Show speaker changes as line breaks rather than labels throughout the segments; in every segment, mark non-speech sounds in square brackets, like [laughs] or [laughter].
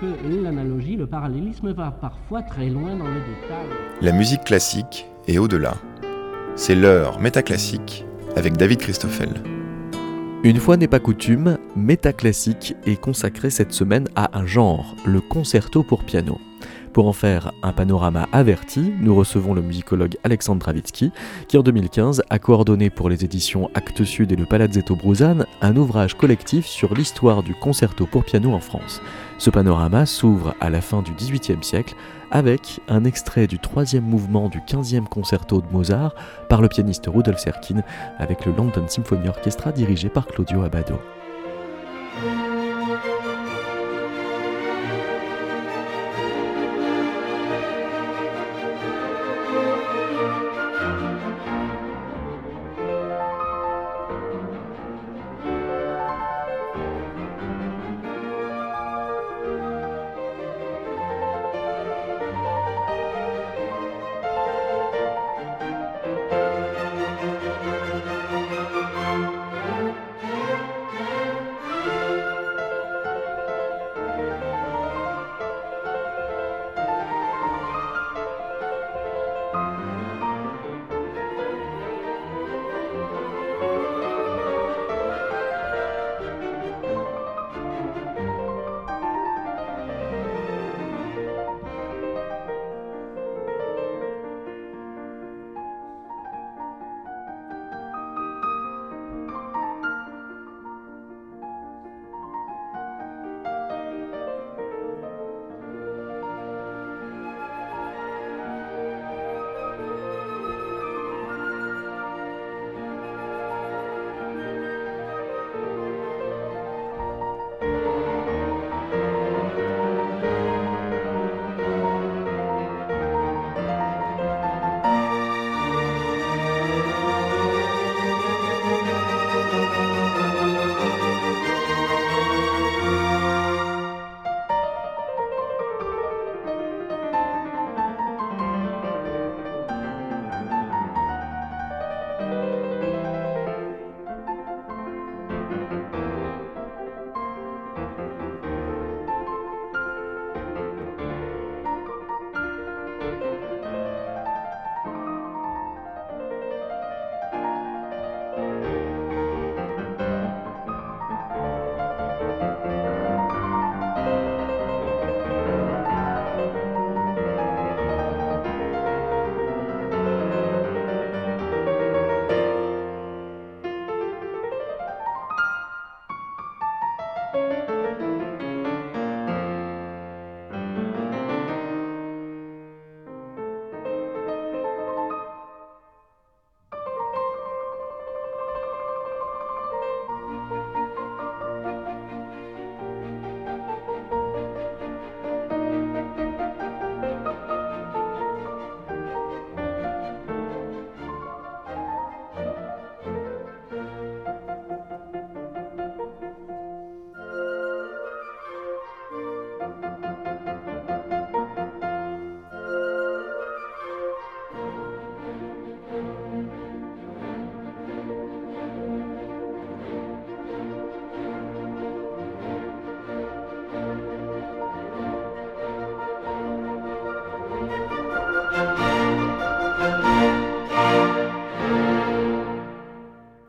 que l'analogie, le parallélisme va parfois très loin dans le détail.
La musique classique est au-delà. C'est l'heure métaclassique avec David Christoffel.
Une fois n'est pas coutume, Métaclassique est consacré cette semaine à un genre, le concerto pour piano. Pour en faire un panorama averti, nous recevons le musicologue Alexandre Travitsky, qui en 2015 a coordonné pour les éditions Actes Sud et le Palazzetto Bruzane un ouvrage collectif sur l'histoire du concerto pour piano en France. Ce panorama s'ouvre à la fin du XVIIIe siècle avec un extrait du troisième mouvement du 15e concerto de Mozart par le pianiste Rudolf Serkin avec le London Symphony Orchestra dirigé par Claudio Abbado.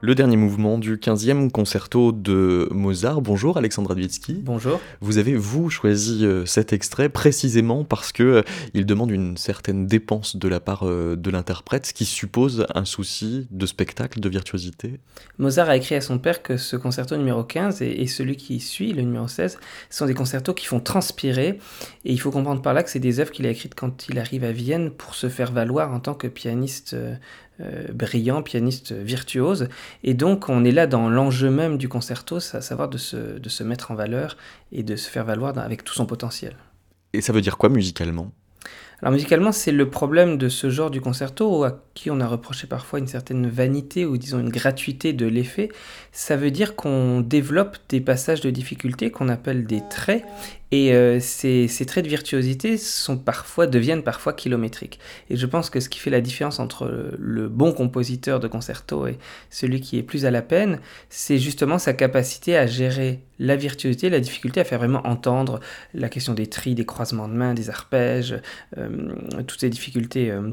Le dernier mouvement du 15e concerto de Mozart. Bonjour Alexandra Dvitsky.
Bonjour.
Vous avez, vous, choisi euh, cet extrait précisément parce que euh, il demande une certaine dépense de la part euh, de l'interprète, ce qui suppose un souci de spectacle, de virtuosité.
Mozart a écrit à son père que ce concerto numéro 15 et, celui qui suit, le numéro 16, sont des concertos qui font transpirer. Et il faut comprendre par là que c'est des œuvres qu'il a écrites quand il arrive à Vienne pour se faire valoir en tant que pianiste euh, brillant, pianiste virtuose. Et donc on est là dans l'enjeu même du concerto, à savoir de se, de se mettre en valeur et de se faire valoir avec tout son potentiel.
Et ça veut dire quoi musicalement?
Alors musicalement, c'est le problème de ce genre du concerto à qui on a reproché parfois une certaine vanité ou disons une gratuité de l'effet. Ça veut dire qu'on développe des passages de difficulté qu'on appelle des traits Et euh, ces, traits de virtuosité sont parfois, deviennent parfois kilométriques. Et je pense que ce qui fait la différence entre le bon compositeur de concerto et celui qui est plus à la peine, c'est justement sa capacité à gérer la virtuosité, la difficulté à faire vraiment entendre la question des tris, des croisements de mains, des arpèges, euh, toutes ces difficultés euh,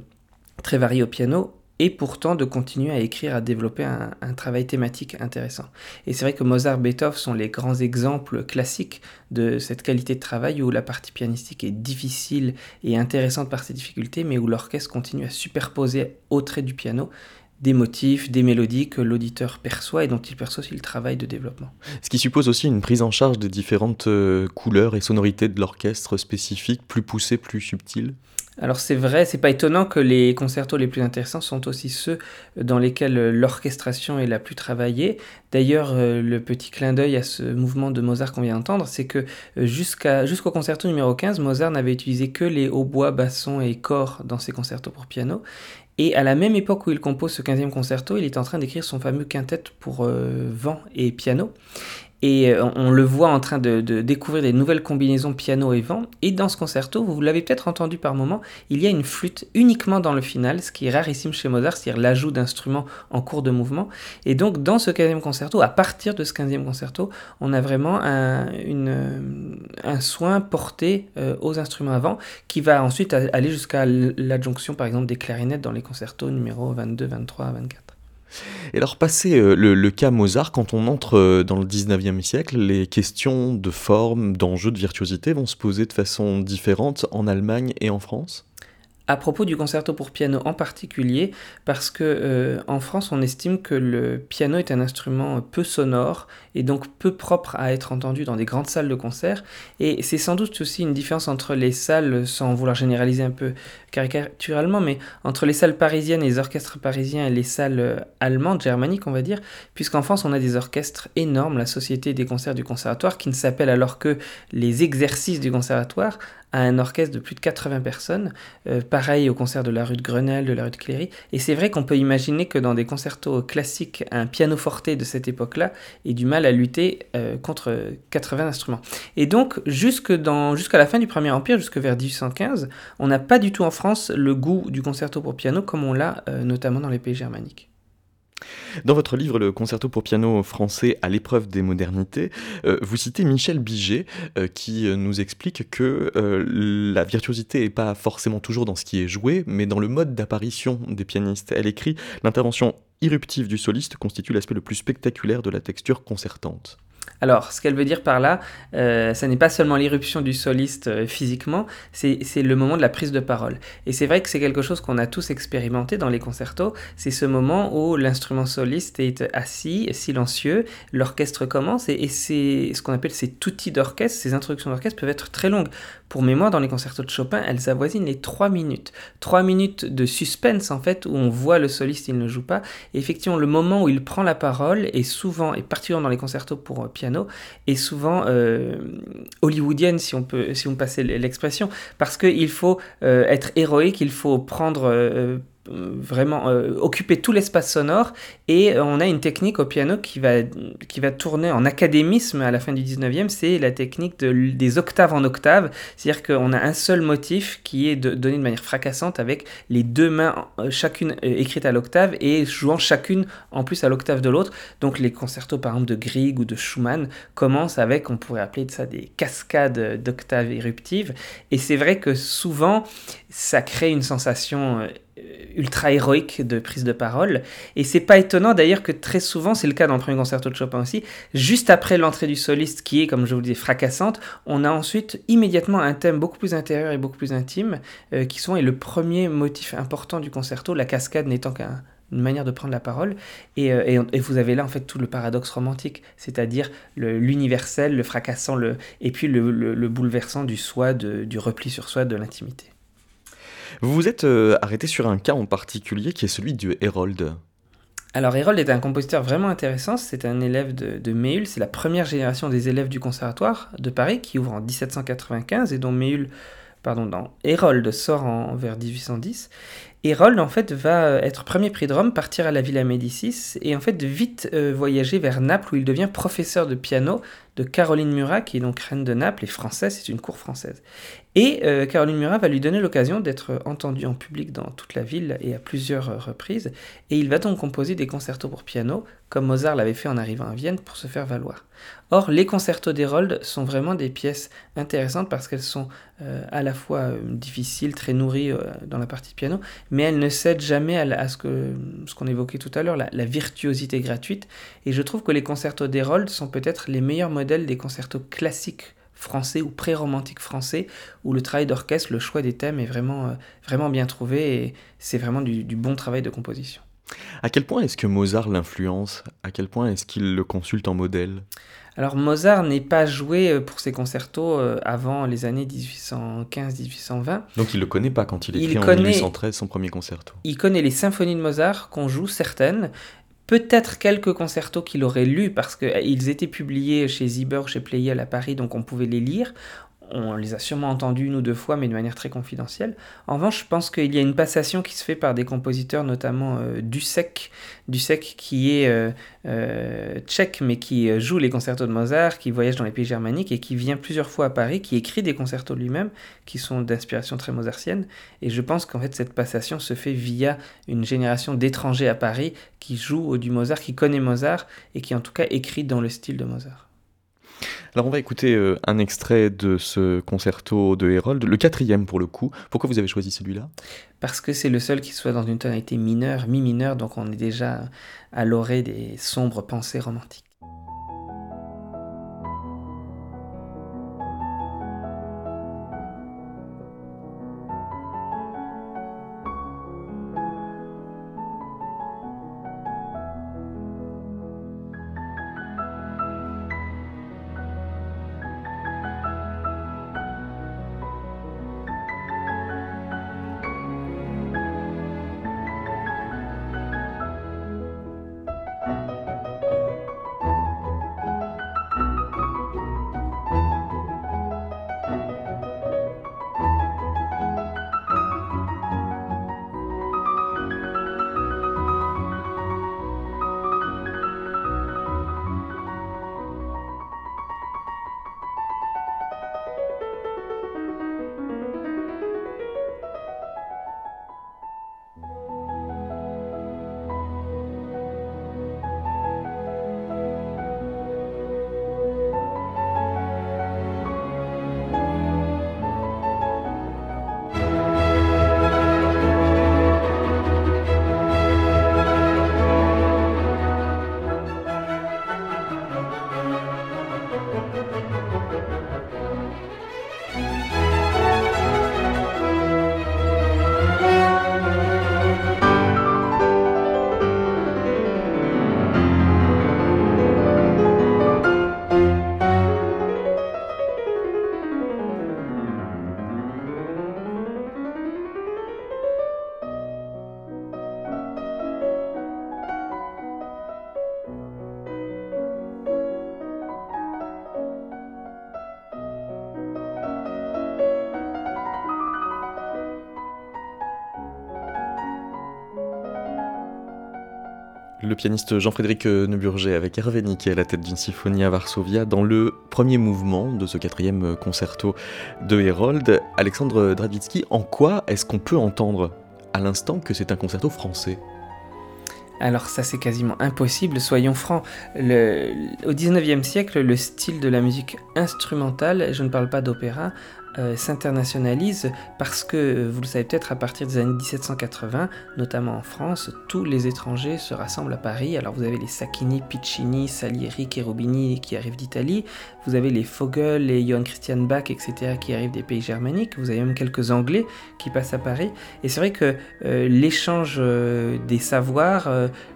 très variées au piano et pourtant de continuer à écrire, à développer un, travail thématique intéressant. Et c'est vrai que Mozart, Beethoven sont les grands exemples classiques de cette qualité de travail où la partie pianistique est difficile et intéressante par ses difficultés, mais où l'orchestre continue à superposer au trait du piano des motifs, des mélodies que l'auditeur perçoit et dont il perçoit aussi le travail de développement.
Ce qui suppose aussi une prise en charge des différentes euh, couleurs et sonorités de l'orchestre spécifiques, plus poussées, plus subtiles
alors c'est vrai, c'est pas étonnant que les concertos les plus intéressants sont aussi ceux dans lesquels l'orchestration est la plus travaillée. D'ailleurs, euh, le petit clin d'œil à ce mouvement de Mozart qu'on vient d'entendre, c'est que euh, jusqu'au concerto numéro 15, Mozart n'avait utilisé que les hautbois, bassons et corps dans ses concertos pour piano. Et à la même époque où il compose ce 15e concerto, il est en train d'écrire son fameux quintet pour euh, vent et piano. Et euh, on le voit en train de, découvrir des nouvelles combinaisons piano et vent. Et dans ce concerto, vous l'avez peut-être entendu par moment, il y a une flûte uniquement dans le final, ce qui est rarissime chez Mozart, c'est-à-dire l'ajout d'instruments en cours de mouvement. Et donc dans ce 15e concerto, à partir de ce 15e concerto, on a vraiment un, soin porté euh, aux instruments avant, qui va ensuite aller jusqu'à l'adjonction par exemple des clarinettes dans les concertos numéro 22, 23, 24.
Et alors, passé euh, le, cas Mozart, quand on entre euh, dans le 19e siècle, les questions de forme, d'enjeux, de virtuosité vont se poser de façon différente en Allemagne et en France?
À propos du concerto pour piano en particulier, parce que euh, en France, on estime que le piano est un instrument peu sonore et donc peu propre à être entendu dans des grandes salles de concert. Et c'est sans doute aussi une différence entre les salles, sans vouloir généraliser un peu caricaturalement, mais entre les salles parisiennes et les orchestres parisiens et les salles euh, allemandes, germaniques, on va dire, puisqu'en France, on a des orchestres énormes, la Société des concerts du conservatoire, qui ne s'appelle alors que les exercices du conservatoire, à un orchestre de plus de 80 personnes, euh, pareil au concert de la rue de Grenelle, de la rue de Cléry. Et c'est vrai qu'on peut imaginer que dans des concertos classiques, un pianoforte de cette époque-là ait du mal à lutter euh, contre 80 instruments. Et donc, jusqu'à la fin du Premier Empire, jusque vers 1815, on n'a pas du tout en France le goût du concerto pour piano comme on l'a euh, notamment dans les pays germaniques.
Dans votre livre Le concerto pour piano français à l'épreuve des modernités, euh, vous citez Michel Biget euh, qui nous explique que la virtuosité n'est pas forcément toujours dans ce qui est joué, mais dans le mode d'apparition des pianistes. Elle écrit L'intervention irruptive du soliste constitue l'aspect le plus spectaculaire de la texture concertante.
Alors, ce qu'elle veut dire par là, euh, ça n'est pas seulement l'irruption du soliste euh, physiquement, c'est le moment de la prise de parole. Et c'est vrai que c'est quelque chose qu'on a tous expérimenté dans les concertos, c'est ce moment où l'instrument soliste est assis, silencieux, l'orchestre commence, et, c'est ce qu'on appelle ces tutti d'orchestre, ces introductions d'orchestre peuvent être très longues. Pour mémoire, dans les concertos de Chopin, elles avoisinent les 3 minutes. 3 minutes de suspense, en fait, où on voit le soliste, il ne joue pas. Et effectivement, le moment où il prend la parole est souvent, et particulièrement dans les concertos pour piano, est souvent euh, hollywoodienne, si on peut, si on passer l'expression, parce qu'il faut euh, être héroïque, il faut prendre euh, vraiment euh, occuper tout l'espace sonore. Et euh, on a une technique au piano qui va, qui va tourner en académisme à la fin du 19e, c'est la technique de, des octaves en octaves, c'est-à-dire qu'on a un seul motif qui est de, donné de manière fracassante avec les deux mains euh, chacune écrites à l'octave et jouant chacune en plus à l'octave de l'autre. Donc les concertos par exemple de Grieg ou de Schumann commencent avec, on pourrait appeler ça des cascades d'octaves éruptives. Et c'est vrai que souvent ça crée une sensation ultra héroïque de prise de parole. Et c'est pas étonnant d'ailleurs que très souvent, c'est le cas dans le premier concerto de Chopin aussi, juste après l'entrée du soliste qui est, comme je vous disais, fracassante, on a ensuite immédiatement un thème beaucoup plus intérieur et beaucoup plus intime, euh, qui sont est le premier motif important du concerto, la cascade n'étant qu'une manière de prendre la parole. Euh, et, vous avez là en fait tout le paradoxe romantique, c'est-à-dire l'universel, le, fracassant, le, et puis le, bouleversant du soi, du repli sur soi, de l'intimité.
Vous vous êtes euh, arrêté sur un cas en particulier qui est celui du Herold.
Alors Herold est un compositeur vraiment intéressant, c'est un élève de, de Méhul, c'est la première génération des élèves du conservatoire de Paris qui ouvre en 1795 et dont Méhul, pardon, dans Herold sort en, vers 1810. Hérold, en fait, va euh, être premier prix de Rome, partir à la Villa Médicis, et en fait, vite euh, voyager vers Naples, où il devient professeur de piano de Caroline Murat, qui est donc reine de Naples et française, c'est une cour française. Et euh, Caroline Murat va lui donner l'occasion d'être entendue en public dans toute la ville et à plusieurs reprises, et il va donc composer des concertos pour piano, comme Mozart l'avait fait en arrivant à Vienne, pour se faire valoir. Or, les concertos d'Hérold sont vraiment des pièces intéressantes parce qu'elles sont à la fois difficiles, très nourries dans la partie piano, mais elles ne cèdent jamais à, ce qu'on ce qu'on évoquait tout à l'heure, la, virtuosité gratuite. Et je trouve que les concertos d'Hérold sont peut-être les meilleurs modèles des concertos classiques français ou pré-romantique français, où le travail d'orchestre, le choix des thèmes est vraiment, euh, vraiment bien trouvé et c'est vraiment du, bon travail de composition.
À quel point est-ce que Mozart l'influence? À quel point est-ce qu'il le consulte en modèle?
Alors Mozart n'est pas joué euh, pour ses concertos euh, avant les années 1815-1820.
Donc il le connaît pas quand il écrit en 1813 son premier concerto.
Il connaît les symphonies de Mozart qu'on joue certaines, peut-être quelques concertos qu'il aurait lus parce qu'ils étaient publiés chez Zieber, chez Pleyel à Paris, donc on pouvait les lire on les a sûrement entendus une ou deux fois, mais de manière très confidentielle. En revanche, je pense qu'il y a une passation qui se fait par des compositeurs, notamment euh, Dussek qui est euh, euh, tchèque, mais qui joue les concertos de Mozart, qui voyage dans les pays germaniques et qui vient plusieurs fois à Paris, qui écrit des concertos lui-même, qui sont d'inspiration très mozartienne. Et je pense qu'en fait, cette passation se fait via une génération d'étrangers à Paris qui jouent du Mozart, qui connaît Mozart et qui en tout cas écrit dans le style de Mozart.
Alors on va écouter euh, un extrait de ce concerto de Herold, le quatrième pour le coup. Pourquoi vous avez choisi celui-là?
Parce que c'est le seul qui soit dans une tonalité mineure, mi-mineure, donc on est déjà à l'orée des sombres pensées romantiques.
Le pianiste Jean-Frédéric Neuburger avec Hervé Niquet à la tête d'une symphonie à Varsovia dans le premier mouvement de ce quatrième concerto de Herold. Alexandre Dravitsky, en quoi est-ce qu'on peut entendre à l'instant que c'est un concerto français?
Alors ça c'est quasiment impossible, soyons francs. au 19e siècle, le style de la musique instrumentale, je ne parle pas d'opéra, euh, s'internationalise parce que, vous le savez peut-être, à partir des années 1780, notamment en France, tous les étrangers se rassemblent à Paris. Alors vous avez les Sacchini, Piccini, Salieri, Cherubini qui arrivent d'Italie, vous avez les Vogel, les Johann Christian Bach, etc. qui arrivent des pays germaniques, vous avez même quelques Anglais qui passent à Paris. Et c'est vrai que euh, l'échange euh, des savoirs,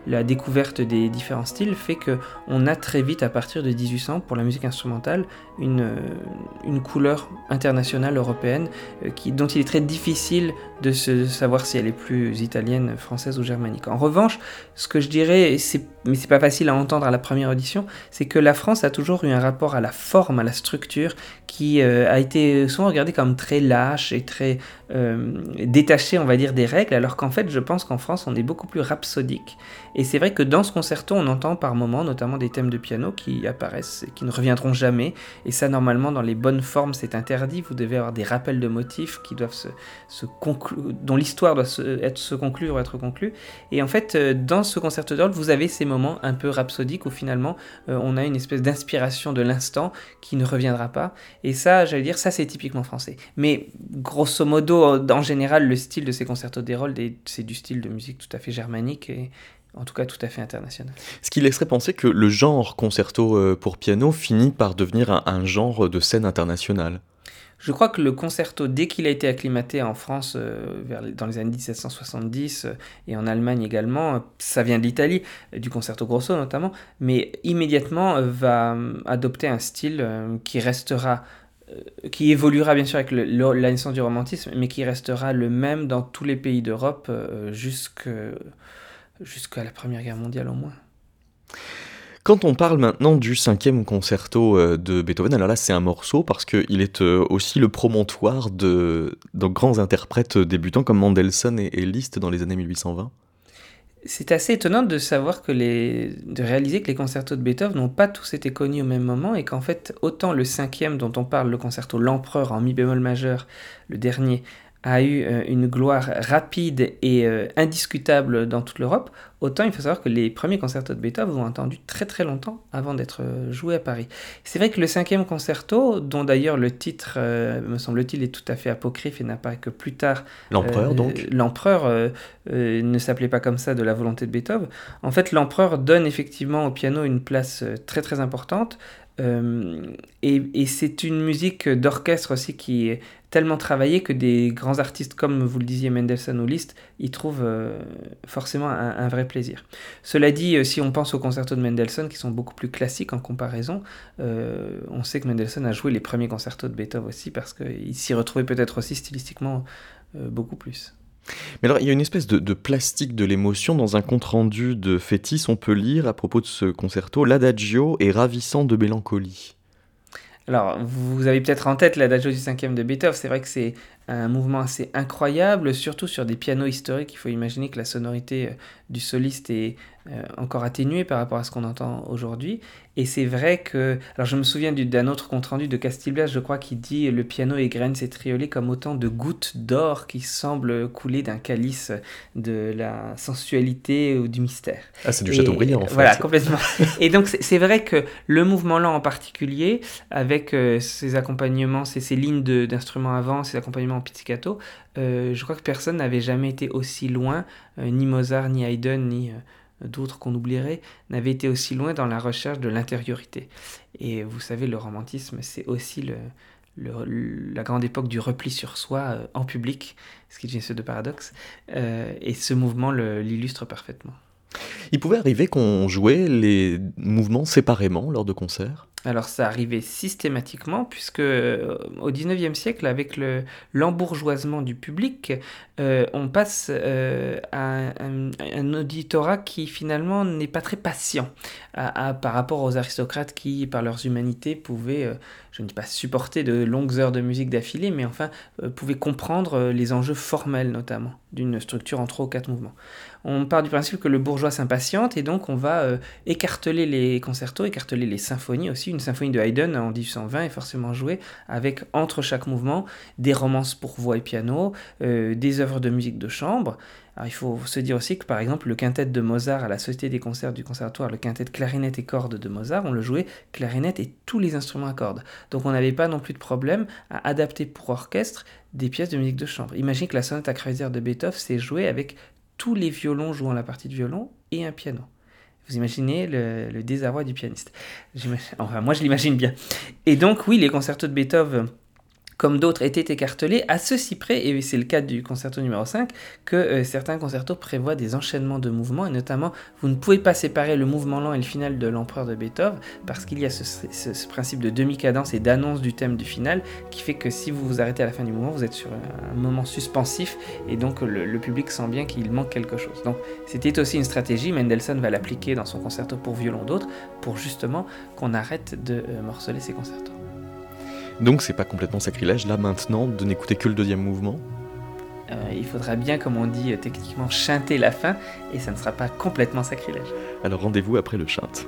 la découverte des différents styles fait que on a très vite, à partir de 1800, pour la musique instrumentale, une, une couleur internationale européenne qui, dont il est très difficile de, savoir si elle est plus italienne, française ou germanique. En revanche, ce que je dirais, mais c'est pas facile à entendre à la première audition, c'est que la France a toujours eu un rapport à la forme, à la structure, qui a été souvent regardé comme très lâche et très détaché, on va dire, des règles, alors qu'en fait, je pense qu'en France, on est beaucoup plus rhapsodique. Et c'est vrai que dans ce concerto, on entend par moments notamment des thèmes de piano qui apparaissent et qui ne reviendront jamais. Et ça, normalement, dans les bonnes formes, c'est interdit. Vous devez avoir des rappels de motifs qui doivent se, dont l'histoire doit se, conclure ou être conclue. Et en fait, euh, dans ce concerto d'orgue, vous avez ces moments un peu rhapsodiques où finalement, euh, on a une espèce d'inspiration de l'instant qui ne reviendra pas. Et ça, j'allais dire, ça, c'est typiquement français. Mais grosso modo, en général, le style de ces concertos d'Hérold, c'est du style de musique tout à fait germanique en tout cas tout à fait international.
Ce qui laisserait penser que le genre concerto euh, pour piano finit par devenir un, genre de scène internationale.
Je crois que le concerto, dès qu'il a été acclimaté en France euh, vers, dans les années 1770 euh, et en Allemagne également, ça vient de l'Italie, du concerto grosso notamment, mais immédiatement va adopter un style qui restera qui évoluera bien sûr avec la naissance du romantisme, mais qui restera le même dans tous les pays d'Europe jusqu'à jusqu'à la Première Guerre mondiale au moins.
Quand on parle maintenant du cinquième concerto euh, de Beethoven, alors là c'est un morceau parce qu'il est euh, aussi le promontoire de, de, grands interprètes débutants comme Mendelssohn et, Liszt dans les années 1820.
C'est assez étonnant de savoir que les, de réaliser que les concertos de Beethoven n'ont pas tous été connus au même moment et qu'en fait autant le cinquième dont on parle, le concerto L'Empereur en mi bémol majeur, le dernier, a eu euh, une gloire rapide et euh, indiscutable dans toute l'Europe, autant il faut savoir que les premiers concertos de Beethoven ont attendu très très longtemps avant d'être euh, joués à Paris. C'est vrai que le cinquième concerto, dont d'ailleurs le titre, me semble-t-il, est tout à fait apocryphe et n'apparaît que plus tard.
L'empereur donc
L'empereur ne s'appelait pas comme ça de la volonté de Beethoven. En fait, l'empereur donne effectivement au piano une place très très importante. et, et c'est une musique d'orchestre aussi qui est tellement travaillé que des grands artistes comme vous le disiez Mendelssohn ou Liszt y trouvent euh, forcément un, vrai plaisir. Cela dit, euh, si on pense aux concertos de Mendelssohn qui sont beaucoup plus classiques en comparaison, euh, on sait que Mendelssohn a joué les premiers concertos de Beethoven aussi parce qu'il s'y retrouvait peut-être aussi stylistiquement beaucoup plus.
Mais alors, il y a une espèce de, de plastique de l'émotion dans un compte-rendu de Fétis. On peut lire à propos de ce concerto L'adagio est ravissant de mélancolie.
Alors, vous avez peut-être en tête l'adagio du cinquième de Beethoven. C'est vrai que c'est un mouvement assez incroyable, surtout sur des pianos historiques. Il faut imaginer que la sonorité euh, du soliste est euh, encore atténuée par rapport à ce qu'on entend aujourd'hui. Et c'est vrai que. Alors, je me souviens d'un autre compte-rendu de Castilblas, je crois, qui dit Le piano égrène ses triolets comme autant de gouttes d'or qui semblent couler d'un calice de la sensualité ou du mystère.
Ah, c'est du Chateaubriand, en fait.
Voilà, complètement. [laughs] et donc, c'est vrai que le mouvement lent en particulier, avec euh, ses accompagnements, ses, ses lignes d'instruments avant, ses accompagnements en pizzicato, euh, je crois que personne n'avait jamais été aussi loin, euh, ni Mozart, ni Haydn, ni euh, d'autres qu'on oublierait, n'avaient été aussi loin dans la recherche de l'intériorité. Et vous savez, le romantisme, c'est aussi le, la grande époque du repli sur soi en public, ce qui est une de paradoxe, et ce mouvement l'illustre parfaitement.
Il pouvait arriver qu'on jouait les mouvements séparément lors de concerts?
Alors ça arrivait systématiquement puisque euh, au XIXe siècle, avec l'embourgeoisement du public, euh, on passe euh, à un, auditorat qui finalement n'est pas très patient. Par rapport aux aristocrates qui, par leurs humanités, pouvaient, je ne dis pas supporter de longues heures de musique d'affilée, mais enfin pouvaient comprendre les enjeux formels notamment d'une structure en trois ou quatre mouvements on part du principe que le bourgeois s'impatiente et donc on va euh, écarteler les concertos, écarteler les symphonies aussi. Une symphonie de Haydn en 1820 est forcément jouée avec entre chaque mouvement des romances pour voix et piano, euh, des œuvres de musique de chambre. Il faut se dire aussi que par exemple le quintet de Mozart à la Société des concerts du conservatoire, le quintet de clarinette et cordes de Mozart, on le jouait clarinette et tous les instruments à cordes. Donc on n'avait pas non plus de problème à adapter pour orchestre des pièces de musique de chambre. Imaginez que la sonate à Kreutzer de Beethoven s'est jouée avec tous les violons jouant la partie de violon et un piano. Vous imaginez le, désarroi du pianiste. Enfin, moi, je l'imagine bien. Et donc, oui, les concertos de Beethoven comme d'autres, étaient écartelés, à ceci près, et c'est le cas du concerto numéro 5, que euh, certains concertos prévoient des enchaînements de mouvements, et notamment, vous ne pouvez pas séparer le mouvement lent et le final de l'empereur de Beethoven, parce qu'il y a ce, principe de demi-cadence et d'annonce du thème du final, qui fait que si vous vous arrêtez à la fin du mouvement, vous êtes sur un moment suspensif, et donc le, public sent bien qu'il manque quelque chose. Donc c'était aussi une stratégie, Mendelssohn va l'appliquer dans son concerto pour violon d'autres, pour justement qu'on arrête de euh, morceler ses concertos.
Donc c'est pas complètement sacrilège là maintenant de n'écouter que le deuxième mouvement
euh, il faudra bien, comme on dit euh, techniquement, chanter la fin, et ça ne sera pas complètement sacrilège.
Alors rendez-vous après le chante.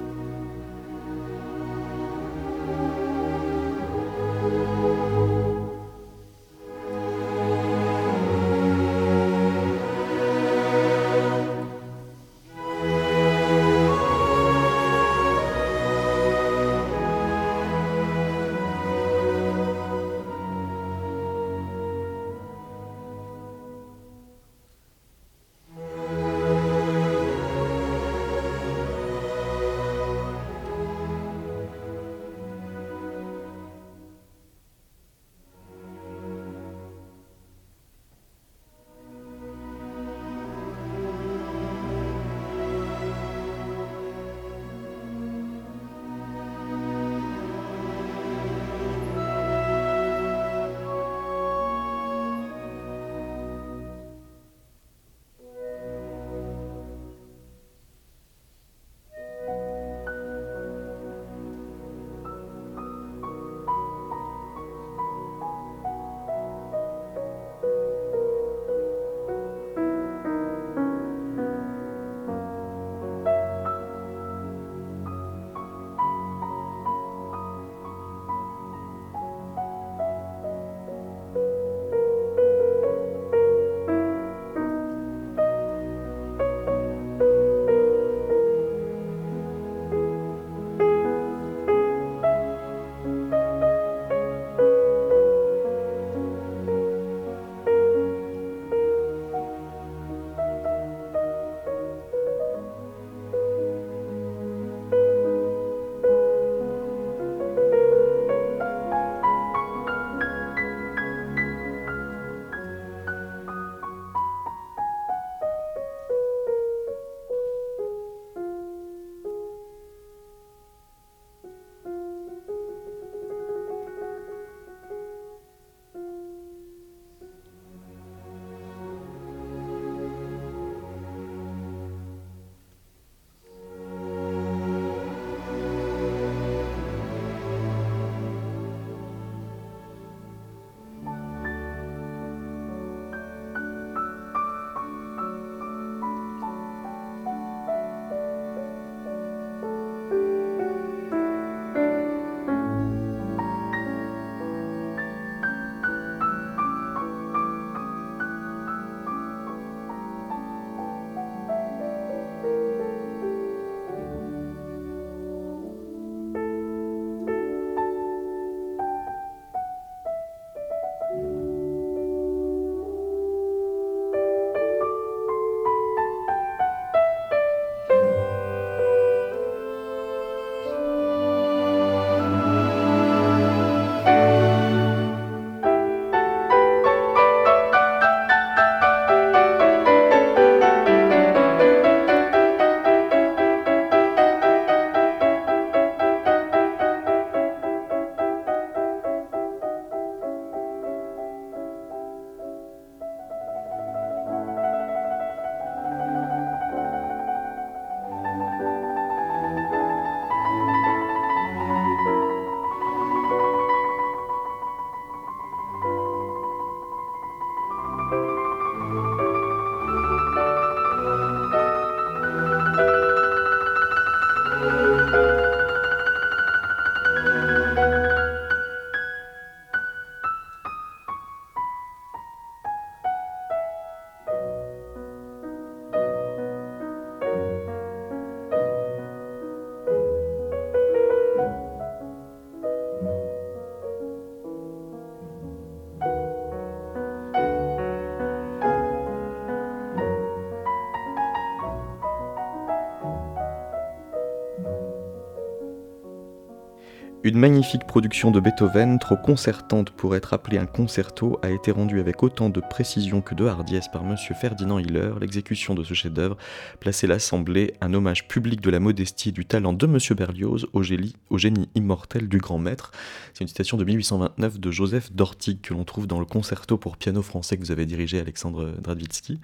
Une magnifique production de Beethoven, trop concertante pour être appelée un concerto, a été rendue avec autant de précision que de hardiesse par M. Ferdinand Hiller. L'exécution de ce chef-d'œuvre plaçait l'Assemblée un hommage public de la modestie et du talent de M. Berlioz au génie, immortel du grand maître. C'est une citation de 1829 de Joseph Dortig que l'on trouve dans le concerto pour piano français que vous avez dirigé, Alexandre Dradvitsky.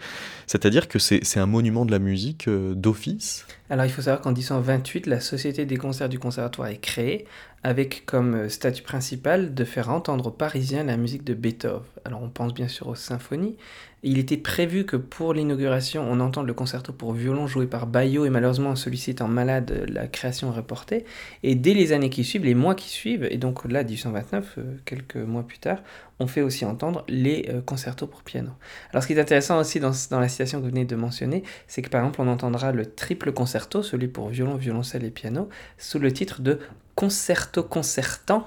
C'est-à-dire que c'est un monument de la musique euh, d'office?
Alors il faut savoir qu'en 1828, la Société des concerts du Conservatoire est créée avec comme euh, statut principal de faire entendre aux Parisiens la musique de Beethoven. Alors on pense bien sûr aux symphonies. Il était prévu que pour l'inauguration, on entende le concerto pour violon joué par Baillot, et malheureusement celui-ci étant malade, la création est reportée. Et dès les années qui suivent, les mois qui suivent, et donc là 1829, euh, quelques mois plus tard, on fait aussi entendre les euh, concertos pour piano. Alors ce qui est intéressant aussi dans, dans la citation que vous venez de mentionner, c'est que par exemple on entendra le triple concerto, celui pour violon, violoncelle et piano, sous le titre de concerto concertant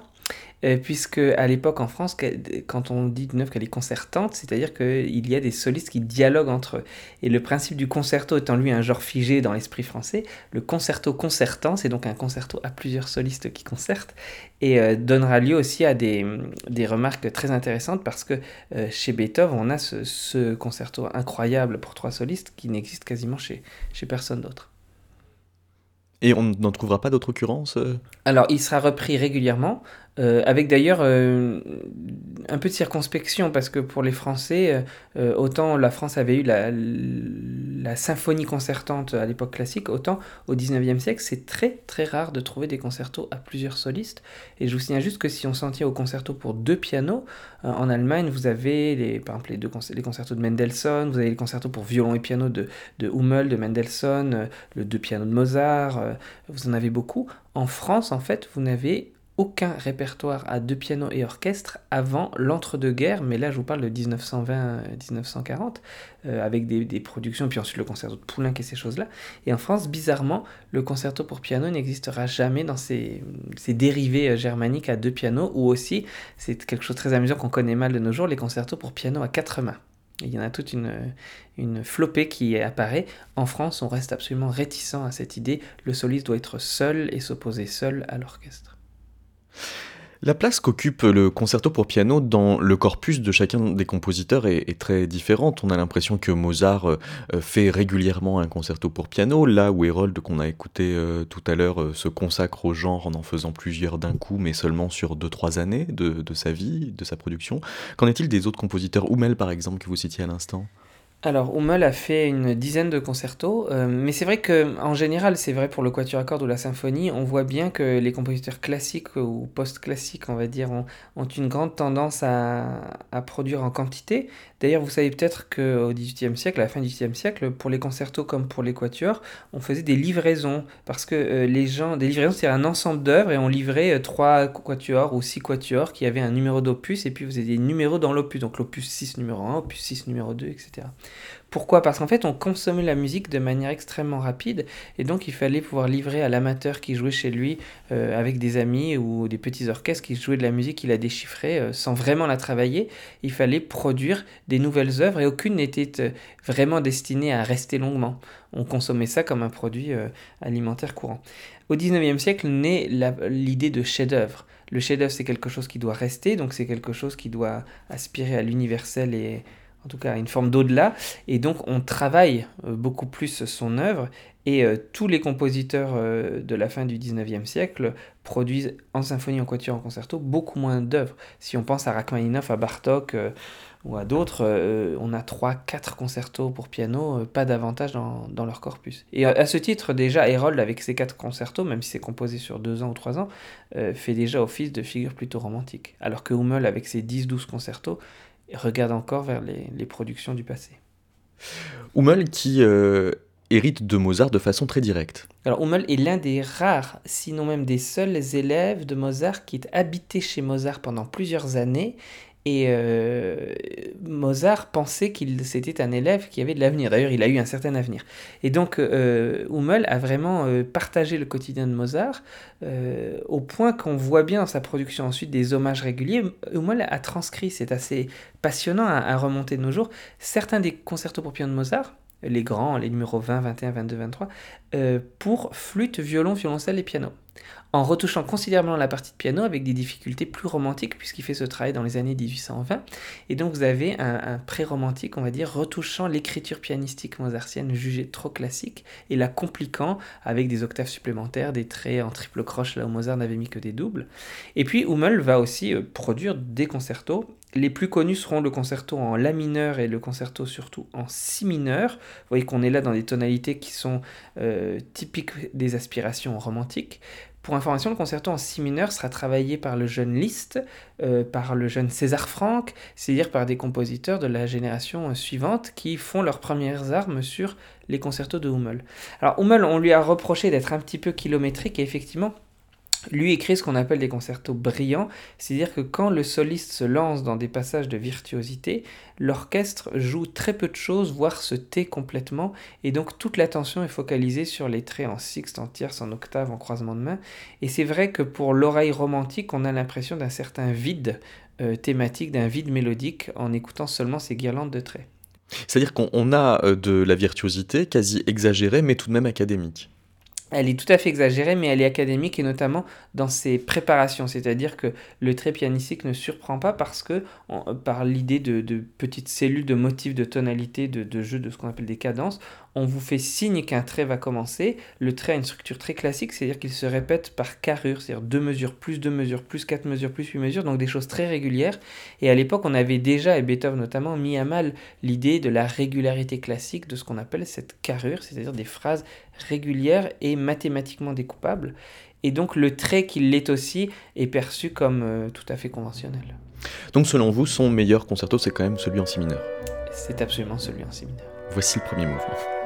euh, puisque à l'époque en France, quand on dit neuf qu'elle est concertante, c'est-à-dire qu'il y a des solistes qui dialoguent entre eux. Et le principe du concerto étant lui un genre figé dans l'esprit français, le concerto concertant, c'est donc un concerto à plusieurs solistes qui concertent, et euh, donnera lieu aussi à des, des, remarques très intéressantes parce que euh, chez Beethoven, on a ce, ce, concerto incroyable pour trois solistes qui n'existe quasiment chez, chez personne d'autre.
Et on n'en trouvera pas d'autres occurrences
Alors, il sera repris régulièrement. Euh, avec d'ailleurs euh, un peu de circonspection, parce que pour les Français, euh, autant la France avait eu la, symphonie concertante à l'époque classique, autant au 19e siècle, c'est très très rare de trouver des concertos à plusieurs solistes. Et je vous signale juste que si on s'en tient au concerto pour deux pianos, en Allemagne, vous avez les, par exemple les, deux les concertos de Mendelssohn, vous avez les concertos pour violon et piano de, de Hummel, de Mendelssohn, le deux pianos de Mozart, vous en avez beaucoup. En France, en fait, vous n'avez aucun répertoire à deux pianos et orchestre avant l'entre-deux-guerres, mais là je vous parle de 1920-1940, euh, avec des, productions, puis ensuite le concerto de Poulenc et ces choses-là. Et en France, bizarrement, le concerto pour piano n'existera jamais dans ces, dérivés euh, germaniques à deux pianos, ou aussi, c'est quelque chose de très amusant qu'on connaît mal de nos jours, les concertos pour piano à quatre mains. Il y en a toute une flopée qui apparaît. En France, on reste absolument réticent à cette idée. Le soliste doit être seul et s'opposer seul à l'orchestre.
La place qu'occupe le concerto pour piano dans le corpus de chacun des compositeurs est, très différente. On a l'impression que Mozart euh, fait régulièrement un concerto pour piano, là où Herold, qu'on a écouté euh, tout à l'heure, euh, se consacre au genre en en faisant plusieurs d'un coup, mais seulement sur 2-3 années de, de, sa vie, de sa production. Qu'en est-il des autres compositeurs, Hummel par exemple, que vous citiez à l'instant?
Alors, Hummel a fait une dizaine de concertos, euh, mais c'est vrai que en général, c'est vrai pour le quatuor à cordes ou la symphonie, on voit bien que les compositeurs classiques ou post-classiques, on va dire, ont, une grande tendance à, produire en quantité. D'ailleurs, vous savez peut-être qu'au XVIIIe siècle, à la fin du XVIIIe siècle, pour les concertos comme pour les quatuors, on faisait des livraisons, parce que euh, les gens, des livraisons, c'est un ensemble d'œuvres, et on livrait euh, trois quatuors ou six quatuors qui avaient un numéro d'opus, et puis vous avez des numéros dans l'opus, donc l'opus 6 numéro 1, opus 6 numéro 2, etc. Pourquoi? Parce qu'en fait, on consommait la musique de manière extrêmement rapide, et donc il fallait pouvoir livrer à l'amateur qui jouait chez lui euh, avec des amis ou des petits orchestres qui jouaient de la musique qu'il a déchiffrée euh, sans vraiment la travailler. Il fallait produire des nouvelles œuvres, et aucune n'était euh, vraiment destinée à rester longuement. On consommait ça comme un produit alimentaire courant. Au 19e siècle naît l'idée de chef-d'œuvre. Le chef-d'œuvre, c'est quelque chose qui doit rester, donc c'est quelque chose qui doit aspirer à l'universel et en tout cas une forme d'au-delà, et donc on travaille euh, beaucoup plus son œuvre, et euh, tous les compositeurs euh, de la fin du 19e siècle produisent en symphonie, en quatuor, en concerto beaucoup moins d'œuvres. Si on pense à Rachmaninoff, à Bartok ou à d'autres, on a 3-4 concertos pour piano, pas davantage dans, leur corpus. Et à ce titre, déjà, Herold, avec ses 4 concertos, même si c'est composé sur 2 ans ou 3 ans, fait déjà office de figure plutôt romantique. Alors que Hummel, avec ses 10-12 concertos, regarde encore vers les, productions du passé.
Hummel qui euh, hérite de Mozart de façon très directe.
Alors Hummel est l'un des rares, sinon même des seuls élèves de Mozart qui est habité chez Mozart pendant plusieurs années et euh, Mozart pensait qu'il c'était un élève qui avait de l'avenir. D'ailleurs, il a eu un certain avenir. Et donc, euh, Hummel a vraiment euh, partagé le quotidien de Mozart au point qu'on voit bien dans sa production ensuite des hommages réguliers. Hummel a transcrit, c'est assez passionnant à, remonter de nos jours, certains des concertos pour piano de Mozart, les grands, les numéros 20, 21, 22, 23, pour flûte, violon, violoncelle et piano. En retouchant considérablement la partie de piano avec des difficultés plus romantiques puisqu'il fait ce travail dans les années 1820. Et donc vous avez un, pré-romantique, on va dire, retouchant l'écriture pianistique mozartienne jugée trop classique et la compliquant avec des octaves supplémentaires, des traits en triple croche là où Mozart n'avait mis que des doubles. Et puis Hummel va aussi euh, produire des concertos les plus connus seront le concerto en La mineur et le concerto surtout en Si mineur. Vous voyez qu'on est là dans des tonalités qui sont euh, typiques des aspirations romantiques. Pour information, le concerto en Si mineur sera travaillé par le jeune Liszt, euh, par le jeune César Franck, c'est-à-dire par des compositeurs de la génération suivante qui font leurs premières armes sur les concertos de Hummel. Alors Hummel, on lui a reproché d'être un petit peu kilométrique et effectivement, lui écrit ce qu'on appelle des concertos brillants, c'est-à-dire que quand le soliste se lance dans des passages de virtuosité, l'orchestre joue très peu de choses, voire se tait complètement, et donc toute l'attention est focalisée sur les traits en sixte, en tierce, en octave, en croisement de main. Et c'est vrai que pour l'oreille romantique, on a l'impression d'un certain vide euh, thématique, d'un vide mélodique, en écoutant seulement ces guirlandes de traits.
C'est-à-dire qu'on a euh, de la virtuosité quasi exagérée, mais tout de même académique
elle est tout à fait exagérée, mais elle est académique et notamment dans ses préparations. C'est-à-dire que le trait pianistique ne surprend pas parce que, par l'idée de, petites cellules de motifs, de tonalité, de, de jeu de ce qu'on appelle des cadences, on vous fait signe qu'un trait va commencer. Le trait a une structure très classique, c'est-à-dire qu'il se répète par carrure, c'est-à-dire deux mesures, plus deux mesures, plus quatre mesures, plus huit mesures, donc des choses très régulières. Et à l'époque, on avait déjà, et Beethoven notamment, mis à mal l'idée de la régularité classique de ce qu'on appelle cette carrure, c'est-à-dire des phrases régulières et mathématiquement découpables. Et donc le trait qui l'est aussi est perçu comme euh, tout à fait conventionnel.
Donc selon vous, son meilleur concerto, c'est quand même celui en si mineur?
C'est absolument celui en si mineur.
Voici le premier mouvement.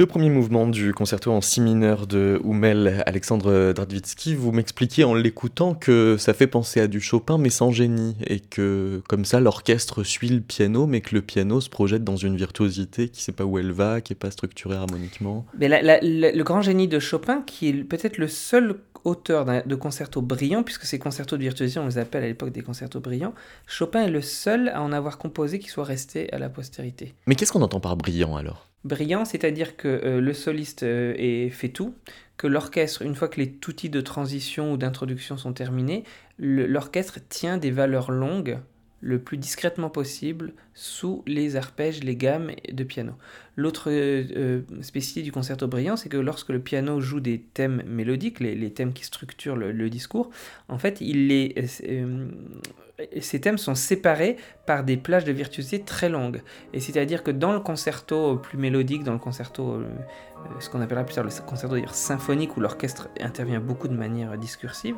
Le premier mouvement du concerto en si mineur de Hummel, Alexandre Dradvitsky, vous m'expliquiez en l'écoutant que ça fait penser à du Chopin mais sans génie, et que comme ça l'orchestre suit le piano, mais que le piano se projette dans une virtuosité qui ne sait pas où elle va, qui n'est pas structurée harmoniquement.
Mais le grand génie de Chopin, qui est peut-être le seul auteur de concertos brillants, puisque ces concertos de virtuosité, on les appelle à l'époque des concertos brillants, Chopin est le seul à en avoir composé qui soit resté à la postérité.
Mais qu'est-ce qu'on entend par brillant alors?
Brillant, c'est-à-dire que euh, le soliste euh, fait tout, que l'orchestre, une fois que les outils de transition ou d'introduction sont terminés, l'orchestre tient des valeurs longues le plus discrètement possible sous les arpèges, les gammes de piano. L'autre euh, euh, spécificité du concerto brillant, c'est que lorsque le piano joue des thèmes mélodiques, les, thèmes qui structurent le, discours, en fait, il les, ces thèmes sont séparés par des plages de virtuosité très longues. Et c'est-à-dire que dans le concerto plus mélodique, dans le concerto, ce qu'on appellera plus tard le concerto symphonique, où l'orchestre intervient beaucoup de manière discursive,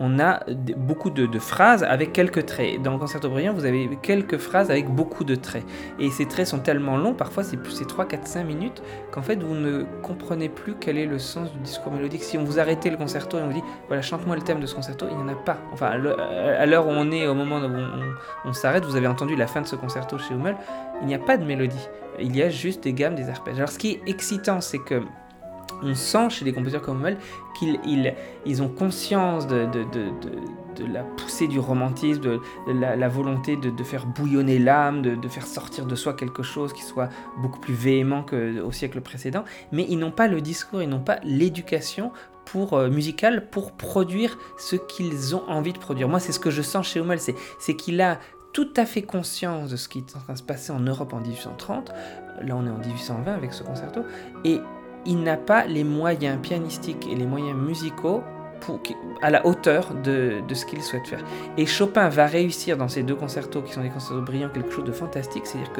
on a beaucoup de, phrases avec quelques traits. Dans le concerto brillant, vous avez quelques phrases avec beaucoup de traits. Et ces traits sont tellement longs, parfois c'est 3, 4, 5 minutes, qu'en fait vous ne comprenez plus quel est le sens du discours mélodique. Si on vous arrêtait le concerto et on vous dit, voilà, chante-moi le thème de ce concerto, il n'y en a pas. Enfin, à l'heure où on est, au moment où on, s'arrête, vous avez entendu la fin de ce concerto chez Hummel, il n'y a pas de mélodie. Il y a juste des gammes, des arpèges. Alors ce qui est excitant, c'est que on sent chez les compositeurs comme Hummel qu'ils ils, ont conscience de, la poussée du romantisme, de, la, volonté de, faire bouillonner l'âme, de, faire sortir de soi quelque chose qui soit beaucoup plus véhément qu'au siècle précédent, mais ils n'ont pas le discours, ils n'ont pas l'éducation pour euh, musicale pour produire ce qu'ils ont envie de produire. Moi, c'est ce que je sens chez Hummel, c'est qu'il a tout à fait conscience de ce qui est en train de se passer en Europe en 1830. Là, on est en 1820 avec ce concerto. Et il n'a pas les moyens pianistiques et les moyens musicaux à la hauteur de, ce qu'il souhaite faire. Et Chopin va réussir dans ces deux concertos, qui sont des concertos brillants, quelque chose de fantastique, c'est-à-dire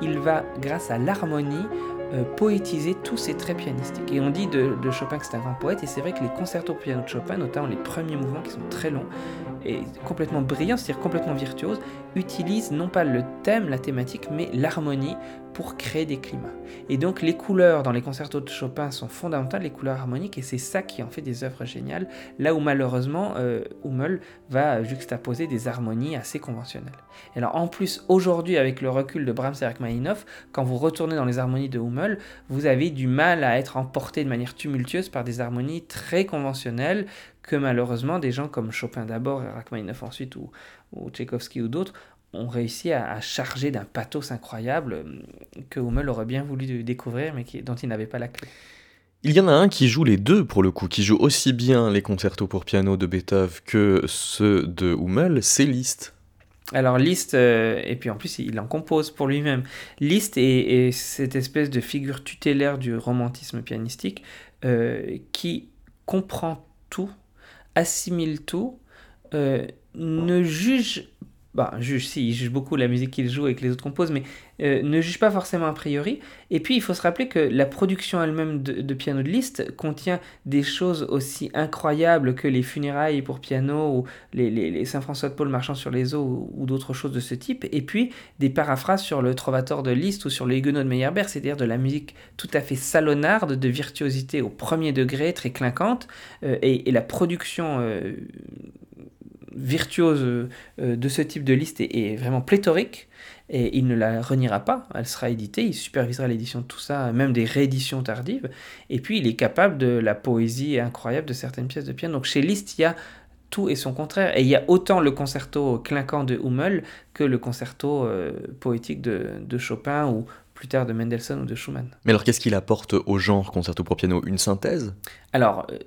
qu'il va, grâce à l'harmonie, euh, poétiser tous ces traits pianistiques. Et on dit de, de Chopin que c'est un grand poète, et c'est vrai que les concertos pour piano de Chopin, notamment les premiers mouvements qui sont très longs et complètement brillants, c'est-à-dire complètement virtuoses, utilisent non pas le thème, la thématique, mais l'harmonie pour créer des climats. Et donc les couleurs dans les concertos de Chopin sont fondamentales, les couleurs harmoniques, et c'est ça qui en fait des œuvres géniales, là où malheureusement euh, Hummel va juxtaposer des harmonies assez conventionnelles. Et alors en plus, aujourd'hui, avec le recul de Brahms et Rachmaninoff, quand vous retournez dans les harmonies de Hummel, vous avez du mal à être emporté de manière tumultueuse par des harmonies très conventionnelles que malheureusement des gens comme Chopin d'abord et Rachmaninoff ensuite ou, ou Tchaïkovski ou d'autres ont réussi à, charger d'un pathos incroyable euh, que Hummel aurait bien voulu découvrir, mais dont il n'avait pas la clé.
Il y en a un qui joue les deux pour le coup, qui joue aussi bien les concertos pour piano de Beethoven que ceux de Hummel, c'est Liszt.
Alors Liszt, euh, et puis en plus il en compose pour lui-même. Liszt est, cette espèce de figure tutélaire du romantisme pianistique euh, qui comprend tout, assimile tout, ne juge bah, juge, si, il juge beaucoup la musique qu'il joue et que les autres composent, mais euh, ne juge pas forcément a priori. Et puis, il faut se rappeler que la production elle-même de, piano de Liszt contient des choses aussi incroyables que les funérailles pour piano ou les, Saint-François de Paul marchant sur les eaux ou, d'autres choses de ce type. Et puis, des paraphrases sur le Trovator de Liszt ou sur le Huguenot de Meyerbeer, c'est-à-dire de la musique tout à fait salonnarde, de virtuosité au premier degré, très clinquante. Euh, et, la production... Euh, virtuose euh, de ce type de liste est, vraiment pléthorique et il ne la reniera pas, elle sera éditée, il supervisera l'édition de tout ça, même des rééditions tardives, et puis il est capable de la poésie incroyable de certaines pièces de piano. Donc chez Liszt, il y a tout et son contraire, et il y a autant le concerto clinquant de Hummel que le concerto euh, poétique de, Chopin ou plus tard de Mendelssohn ou de Schumann.
Mais alors qu'est-ce qu'il apporte au genre concerto pour piano? Une synthèse?
Alors, euh,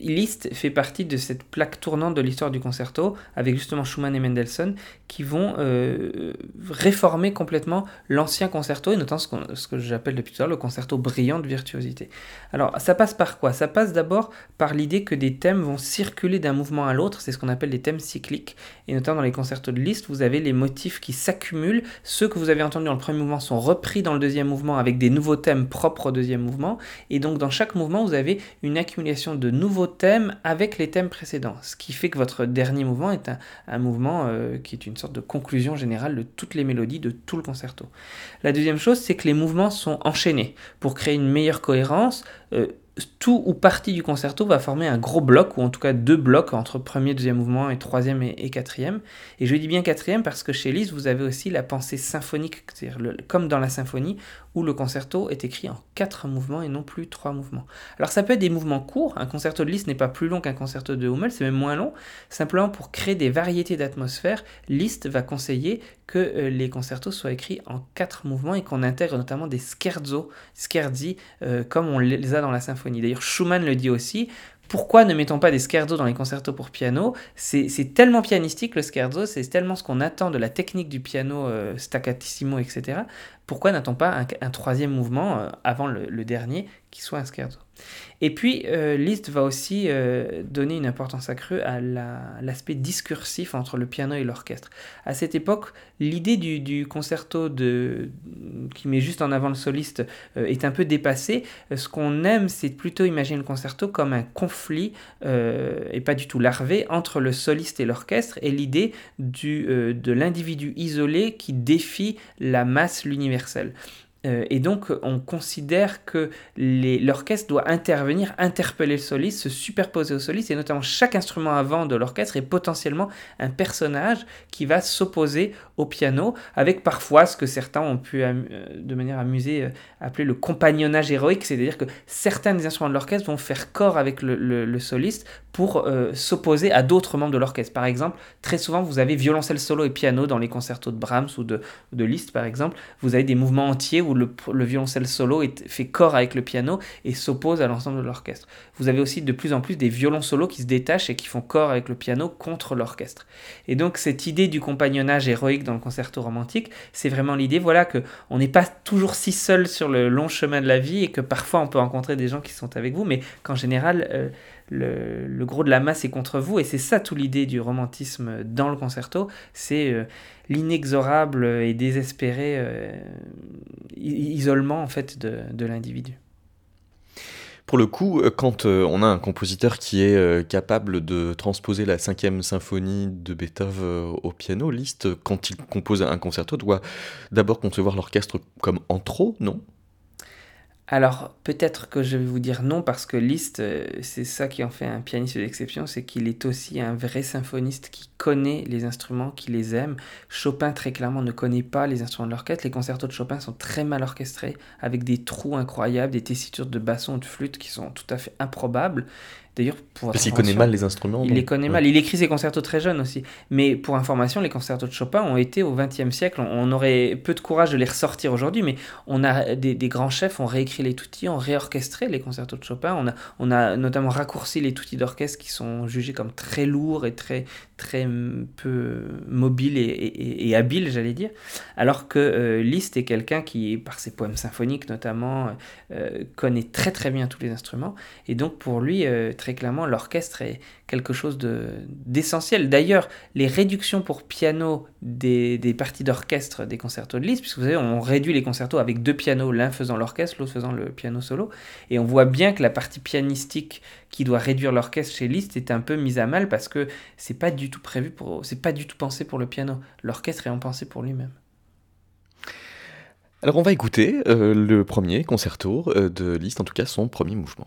Liszt fait partie de cette plaque tournante de l'histoire du concerto, avec justement Schumann et Mendelssohn, qui vont euh, réformer complètement l'ancien concerto, et notamment ce, que j'appelle depuis tout à l'heure le concerto brillant de virtuosité. Alors, ça passe par quoi? Ça passe d'abord par l'idée que des thèmes vont circuler d'un mouvement à l'autre, c'est ce qu'on appelle les thèmes cycliques, et notamment dans les concertos de Liszt, vous avez les motifs qui s'accumulent, ceux que vous avez entendus dans le premier mouvement sont repris dans le deuxième mouvement avec des nouveaux thèmes propres au deuxième mouvement. Et donc dans chaque mouvement, vous avez une accumulation accumulation de nouveaux thèmes avec les thèmes précédents, ce qui fait que votre dernier mouvement est un, mouvement euh, qui est une sorte de conclusion générale de toutes les mélodies de tout le concerto. La deuxième chose, c'est que les mouvements sont enchaînés pour créer une meilleure cohérence. Euh, tout ou partie du concerto va former un gros bloc, ou en tout cas deux blocs entre premier, deuxième mouvement et troisième et, quatrième. Et je dis bien quatrième parce que chez Liszt, vous avez aussi la pensée symphonique, comme dans la symphonie, où le concerto est écrit en quatre mouvements et non plus trois mouvements. Alors ça peut être des mouvements courts, un concerto de Liszt n'est pas plus long qu'un concerto de Hummel, c'est même moins long, simplement pour créer des variétés d'atmosphère, Liszt va conseiller que euh, les concertos soient écrits en quatre mouvements et qu'on intègre notamment des scherzo, scherzi, euh, comme on les a dans la symphonie. D'ailleurs Schumann le dit aussi, pourquoi ne mettons pas des scherzo dans les concertos pour piano? C'est tellement pianistique le scherzo, c'est tellement ce qu'on attend de la technique du piano euh, staccatissimo, etc. Pourquoi n'a-t-on pas un, troisième mouvement euh, avant le, dernier qui soit un scherzo et puis, euh, Liszt va aussi euh, donner une importance accrue à l'aspect discursif entre le piano et l'orchestre. À cette époque, l'idée du, concerto qui met juste en avant le soliste est un peu dépassée. Ce qu'on aime, c'est plutôt imaginer le concerto comme un conflit, et pas du tout larvé, entre le soliste et l'orchestre, et l'idée de l'individu isolé qui défie la masse, l'universel. Euh, et donc, on considère que l'orchestre doit intervenir, interpeller le soliste, se superposer au soliste, et notamment chaque instrument avant de l'orchestre est potentiellement un personnage qui va s'opposer au piano, avec parfois ce que certains ont pu, euh, de manière amusée, euh, appeler le compagnonnage héroïque, c'est-à-dire que certains des instruments de l'orchestre vont faire corps avec le, soliste pour s'opposer à d'autres membres de l'orchestre. Par exemple, très souvent, vous avez violoncelle solo et piano dans les concertos de Brahms ou de, de Liszt, par exemple. Vous avez des mouvements entiers où le, violoncelle solo est, fait corps avec le piano et s'oppose à l'ensemble de l'orchestre. Vous avez aussi de plus en plus des violons solos qui se détachent et qui font corps avec le piano contre l'orchestre. Et donc cette idée du compagnonnage héroïque dans le concerto romantique, c'est vraiment l'idée, voilà, que on n'est pas toujours si seul sur le long chemin de la vie et que parfois on peut rencontrer des gens qui sont avec vous, mais qu'en général euh, le, gros de la masse est contre vous, et c'est ça tout l'idée du romantisme dans le concerto, c'est euh, l'inexorable et désespéré euh, isolement en fait de, l'individu.
Pour le coup, euh, quand on a un compositeur qui est capable de transposer la cinquième symphonie de Beethoven au piano, Liszt, quand il compose un concerto, doit d'abord concevoir l'orchestre comme en trop, non?
Alors peut-être que je vais vous dire non parce que Liszt, euh, c'est ça qui en fait un pianiste d'exception, c'est qu'il est aussi un vrai symphoniste qui connaît les instruments, qui les aime. Chopin très clairement ne connaît pas les instruments de l'orchestre. Les concertos de Chopin sont très mal orchestrés, avec des trous incroyables, des tessitures de basson ou de flûte qui sont tout à fait improbables. D'ailleurs,
pour Parce qu'il connaît mal les instruments.
Il les connaît mal. Il écrit ses concertos très jeunes aussi. Mais pour information, les concertos de Chopin ont été au XXe siècle. On aurait peu de courage de les ressortir aujourd'hui, mais on a des, grands chefs ont réécrit les tutti, ont réorchestré les concertos de Chopin. On a, on a notamment raccourci les tutti d'orchestre qui sont jugés comme très lourds et très, très peu mobiles et, et, habiles, j'allais dire. Alors que euh, Liszt est quelqu'un qui, par ses poèmes symphoniques notamment, euh, connaît très très bien tous les instruments. Et donc pour lui, euh, très clairement, l'orchestre est quelque chose d'essentiel. D'ailleurs, les réductions pour piano des, parties d'orchestre des concertos de Liszt, puisque vous savez, on réduit les concertos avec deux pianos, l'un faisant l'orchestre, l'autre faisant le piano solo, et on voit bien que la partie pianistique qui doit réduire l'orchestre chez Liszt est un peu mise à mal parce que c'est pas du tout pas du tout pensé pour le piano. L'orchestre est en pensé pour lui-même.
Alors on va écouter euh, le premier concerto euh, de Liszt, en tout cas son premier mouvement.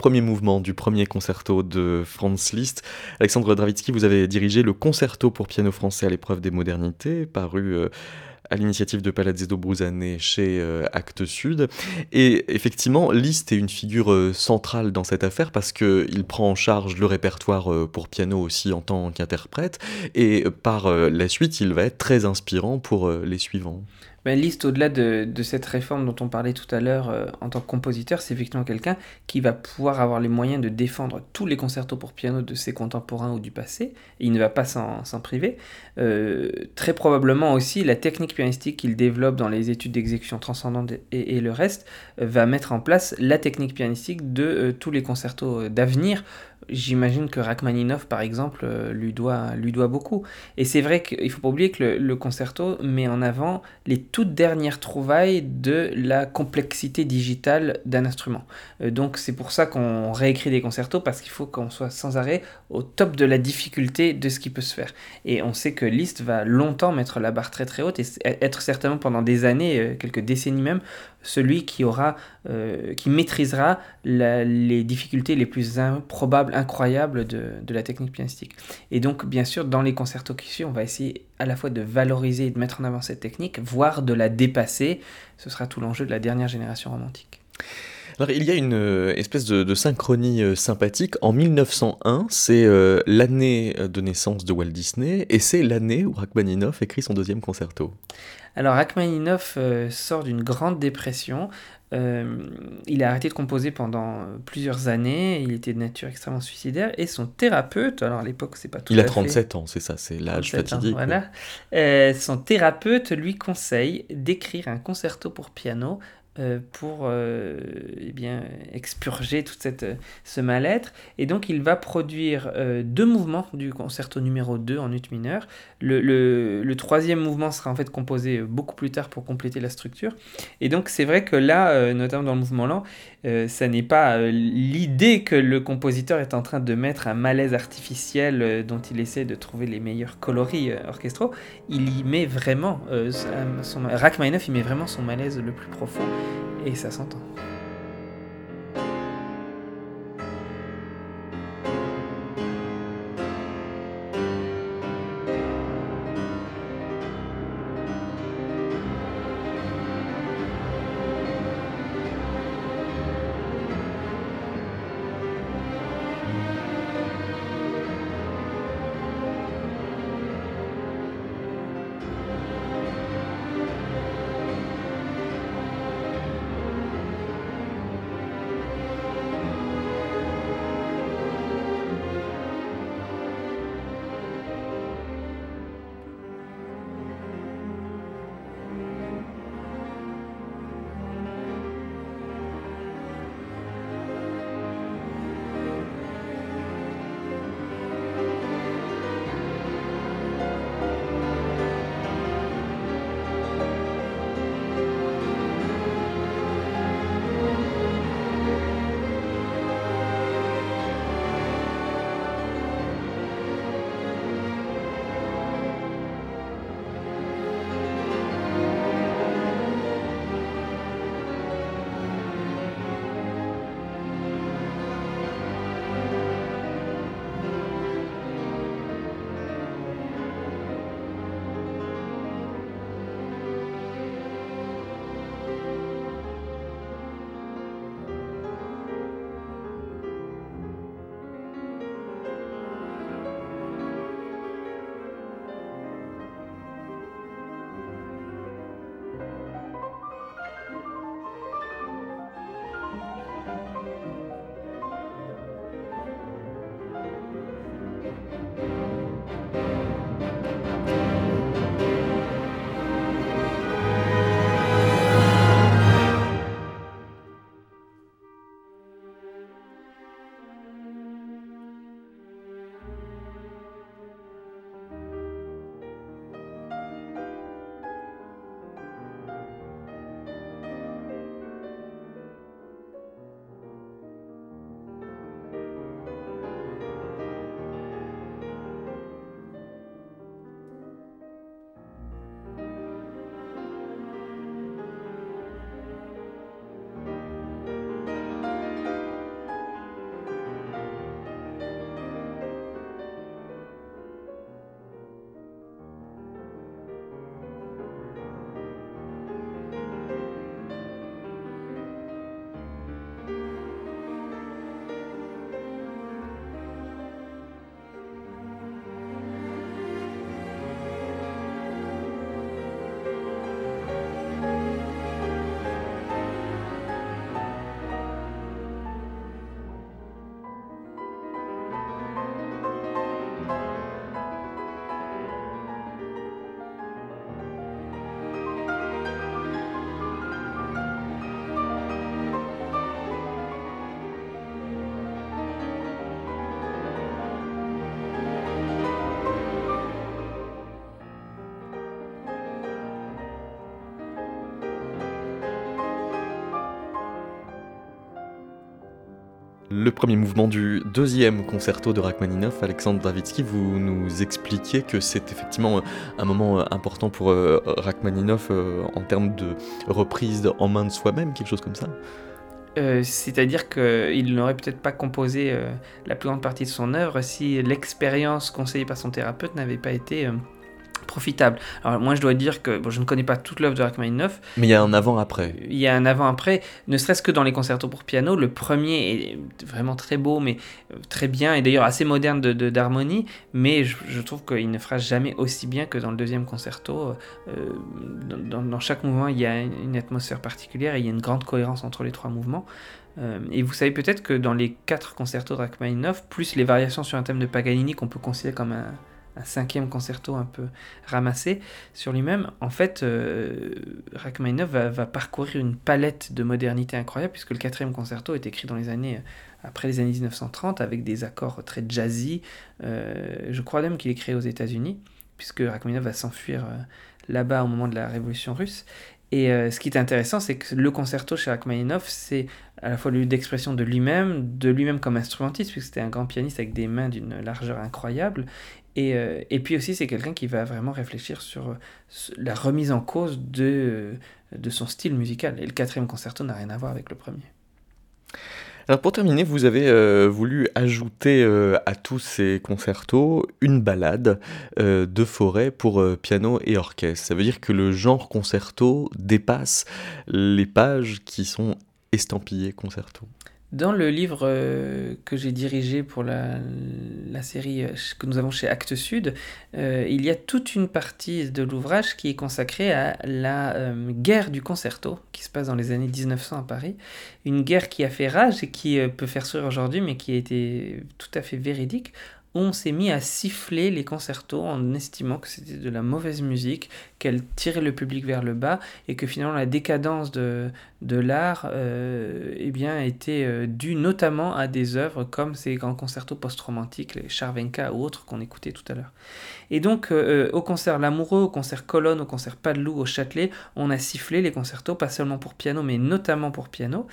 Premier mouvement du premier concerto de Franz Liszt. Alexandre Dravitsky, vous avez dirigé le concerto pour piano français à l'épreuve des modernités, paru euh, à l'initiative de Palazzo Bruzane chez euh, Actes Sud. Et effectivement, Liszt est une figure euh, centrale dans cette affaire parce qu'il prend en charge le répertoire pour piano aussi en tant qu'interprète. Et par la suite, il va être très inspirant pour les suivants.
Ben, Liszt, au-delà de, cette réforme dont on parlait tout à l'heure euh, en tant que compositeur, c'est effectivement quelqu'un qui va pouvoir avoir les moyens de défendre tous les concertos pour piano de ses contemporains ou du passé. Il ne va pas s'en priver. Euh, très probablement aussi, la technique pianistique qu'il développe dans les études d'exécution transcendante et, et, le reste euh, va mettre en place la technique pianistique de tous les concertos d'avenir j'imagine que Rachmaninoff, par exemple, euh, lui, doit, beaucoup. Et c'est vrai qu'il faut pas oublier que le, concerto met en avant les toutes dernières trouvailles de la complexité digitale d'un instrument. Euh, donc c'est pour ça qu'on réécrit des concertos, parce qu'il faut qu'on soit sans arrêt au top de la difficulté de ce qui peut se faire. Et on sait que Liszt va longtemps mettre la barre très très haute et être certainement pendant des années, euh, quelques décennies même, celui qui aura, euh, qui maîtrisera les difficultés les plus improbables, incroyables de, de, la technique pianistique. Et donc, bien sûr, dans les concertos qui suivent, on va essayer à la fois de valoriser et de mettre en avant cette technique, voire de la dépasser. Ce sera tout l'enjeu de la dernière génération romantique.
Alors, il y a une euh, espèce de, de, synchronie euh, sympathique. En 1901, c'est l'année de naissance de Walt Disney et c'est l'année où Rachmaninoff écrit son deuxième concerto.
Alors Rachmaninoff euh, sort d'une grande dépression. Euh, il a arrêté de composer pendant plusieurs années. Il était de nature extrêmement suicidaire. Et son thérapeute, alors à l'époque c'est pas tout
Il
a
37 ans, c'est ça, c'est l'âge fatidique.
voilà. Euh, son thérapeute lui conseille d'écrire un concerto pour piano euh, pour euh, eh bien, expurger tout cette, ce mal-être. Et donc il va produire euh, deux mouvements du concerto numéro 2 en ut mineur. Le, le, le, troisième mouvement sera en fait composé beaucoup plus tard pour compléter la structure. Et donc c'est vrai que là, notamment dans le mouvement lent, ça n'est pas l'idée que le compositeur est en train de mettre un malaise artificiel dont il essaie de trouver les meilleurs coloris orchestraux. Il y met vraiment, son, il met vraiment son malaise le plus profond et ça s'entend.
Le premier mouvement du deuxième concerto de Rachmaninoff, Alexandre Dravitsky, vous nous expliquez que c'est effectivement un moment important pour euh, Rachmaninoff euh, en termes de reprise en main de soi-même, quelque chose comme ça?
Euh, C'est-à-dire qu'il n'aurait peut-être pas composé la plus grande partie de son œuvre si l'expérience conseillée par son thérapeute n'avait pas été profitable. Alors moi je dois dire que bon, je ne connais pas toute l'œuvre de Rachmaninoff.
Mais il y a un avant-après.
Il y a un avant-après, ne serait-ce que dans les concertos pour piano. Le premier est vraiment très beau, mais euh, très bien, et d'ailleurs assez moderne d'harmonie, de, mais je, trouve qu'il ne fera jamais aussi bien que dans le deuxième concerto. Euh, dans, chaque mouvement, il y a une atmosphère particulière et il y a une grande cohérence entre les trois mouvements. Euh, et vous savez peut-être que dans les quatre concertos de Rachmaninoff, plus les variations sur un thème de Paganini qu'on peut considérer comme un, un cinquième concerto un peu ramassé sur lui-même, en fait, euh, Rachmaninoff va, parcourir une palette de modernité incroyable, puisque le quatrième concerto est écrit dans les années euh, après les années 1930 avec des accords très jazzy. Euh, je crois même qu'il est créé aux États-Unis, puisque Rachmaninoff va s'enfuir là-bas au moment de la Révolution russe. Et ce qui est intéressant, c'est que le concerto chez Rachmaninoff, c'est à la fois le lieu d'expression de lui-même, de lui-même comme instrumentiste, puisque c'était un grand pianiste avec des mains d'une largeur incroyable, et, euh, et, puis aussi, c'est quelqu'un qui va vraiment réfléchir sur, la remise en cause de, de son style musical. Et le quatrième concerto n'a rien à voir avec le premier.
Alors pour terminer, vous avez euh, voulu ajouter euh, à tous ces concertos une balade de forêt pour piano et orchestre. Ça veut dire que le genre concerto dépasse les pages qui sont estampillées concerto.
Dans le livre euh, que j'ai dirigé pour la, série euh, que nous avons chez Actes Sud, euh, il y a toute une partie de l'ouvrage qui est consacrée à la guerre du concerto qui se passe dans les années 1900 à Paris. Une guerre qui a fait rage et qui peut faire sourire aujourd'hui, mais qui a été tout à fait véridique on s'est mis à siffler les concertos en estimant que c'était de la mauvaise musique, qu'elle tirait le public vers le bas et que finalement la décadence de, de l'art euh, eh bien, était euh, due notamment à des œuvres comme ces grands concertos post-romantiques, les Charvenka ou autres qu'on écoutait tout à l'heure. Et donc euh, au concert L'Amoureux, au concert Colonne, au concert Padeloup, au Châtelet, on a sifflé les concertos, pas seulement pour piano, mais notamment pour piano,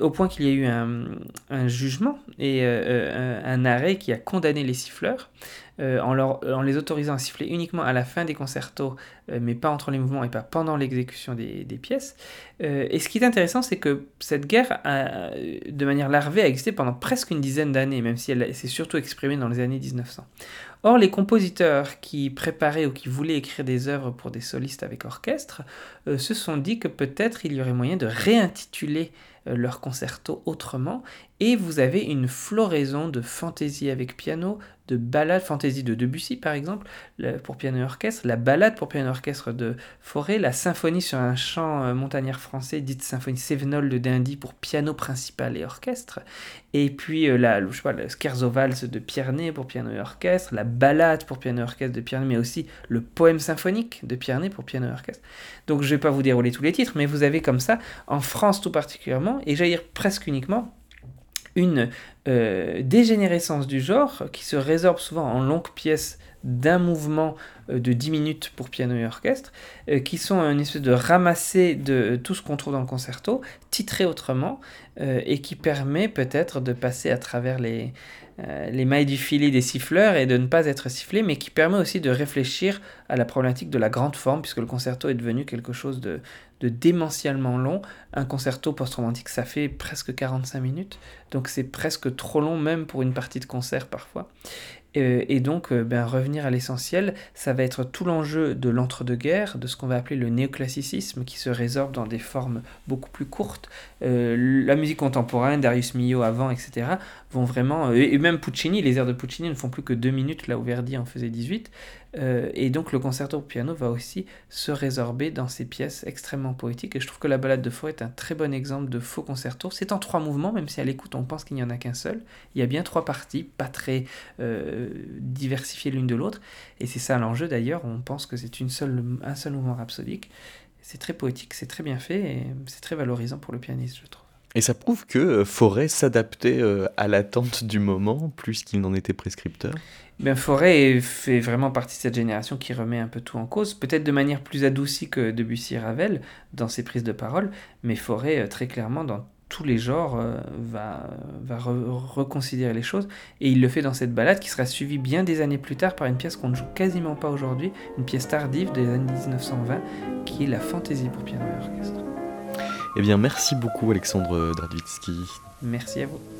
au point qu'il y a eu un jugement et un arrêt qui a condamné les siffleurs. Euh, en, les autorisant à siffler uniquement à la fin des concertos, euh, mais pas entre les mouvements et pas pendant l'exécution des, pièces. Euh, et ce qui est intéressant, c'est que cette guerre, de manière larvée, a existé pendant presque une dizaine d'années, même si elle s'est surtout exprimée dans les années 1900. Or, les compositeurs qui préparaient ou qui voulaient écrire des œuvres pour des solistes avec orchestre se sont dit que peut-être il y aurait moyen de réintituler leur concerto autrement, et vous avez une floraison de fantaisie avec piano, de ballades, fantaisie de Debussy par exemple, pour piano et orchestre, la ballade pour piano et orchestre de Forêt, la symphonie sur un chant euh, montagnard français, dite symphonie Sévenol de Dindy pour piano principal et orchestre, et puis euh, la, je sais pas, le Scherzo de Pierney pour piano et orchestre, la ballade pour piano et orchestre de Pierney, mais aussi le poème symphonique de Pierney pour piano et orchestre. Donc je ne vais pas vous dérouler tous les titres, mais vous avez comme ça, en France tout particulièrement, et j'allais dire presque uniquement, une euh, dégénérescence du genre qui se résorbe souvent en longues pièces d'un mouvement euh, de 10 minutes pour piano et orchestre, euh, qui sont une espèce de ramassé de tout ce qu'on trouve dans le concerto, titré autrement, et qui permet peut-être de passer à travers les, les mailles du filet des siffleurs et de ne pas être sifflé, mais qui permet aussi de réfléchir à la problématique de la grande forme, puisque le concerto est devenu quelque chose de, de démentiellement long. Un concerto post-romantique, ça fait presque 45 minutes, donc c'est presque trop long même pour une partie de concert parfois. Euh, et donc, euh, ben, revenir à l'essentiel, ça va être tout l'enjeu de l'entre-deux-guerres, de ce qu'on va appeler le néoclassicisme, qui se résorbe dans des formes beaucoup plus courtes. Euh, la musique contemporaine, Darius Milhaud avant, etc., vont vraiment... et même Puccini, les airs de Puccini ne font plus que deux minutes, là où Verdi en faisait 18. Et donc, le concerto pour piano va aussi se résorber dans ces pièces extrêmement poétiques. Et je trouve que la balade de Faux est un très bon exemple de faux concerto. C'est en trois mouvements, même si à l'écoute on pense qu'il n'y en a qu'un seul. Il y a bien trois parties, pas très diversifier l'une de l'autre. Et c'est ça l'enjeu d'ailleurs, on pense que c'est un seul mouvement rhapsodique. C'est très poétique, c'est très bien fait et c'est très valorisant pour le pianiste, je trouve.
Et ça prouve que euh, Forêt s'adaptait euh, à l'attente du moment plus qu'il n'en était prescripteur?
Ben, Forêt fait vraiment partie de cette génération qui remet un peu tout en cause, peut-être de manière plus adoucie que Debussy et Ravel dans ses prises de parole, mais Forêt, euh, très clairement, dans tous les genres, euh, va, va reconsidérer les choses. Et il le fait dans cette balade qui sera suivie bien des années plus tard par une pièce qu'on ne joue quasiment pas aujourd'hui, une pièce tardive des années 1920, qui est la fantaisie pour piano et orchestre.
Eh bien, merci beaucoup Alexandre Dradwitsky.
Merci à vous.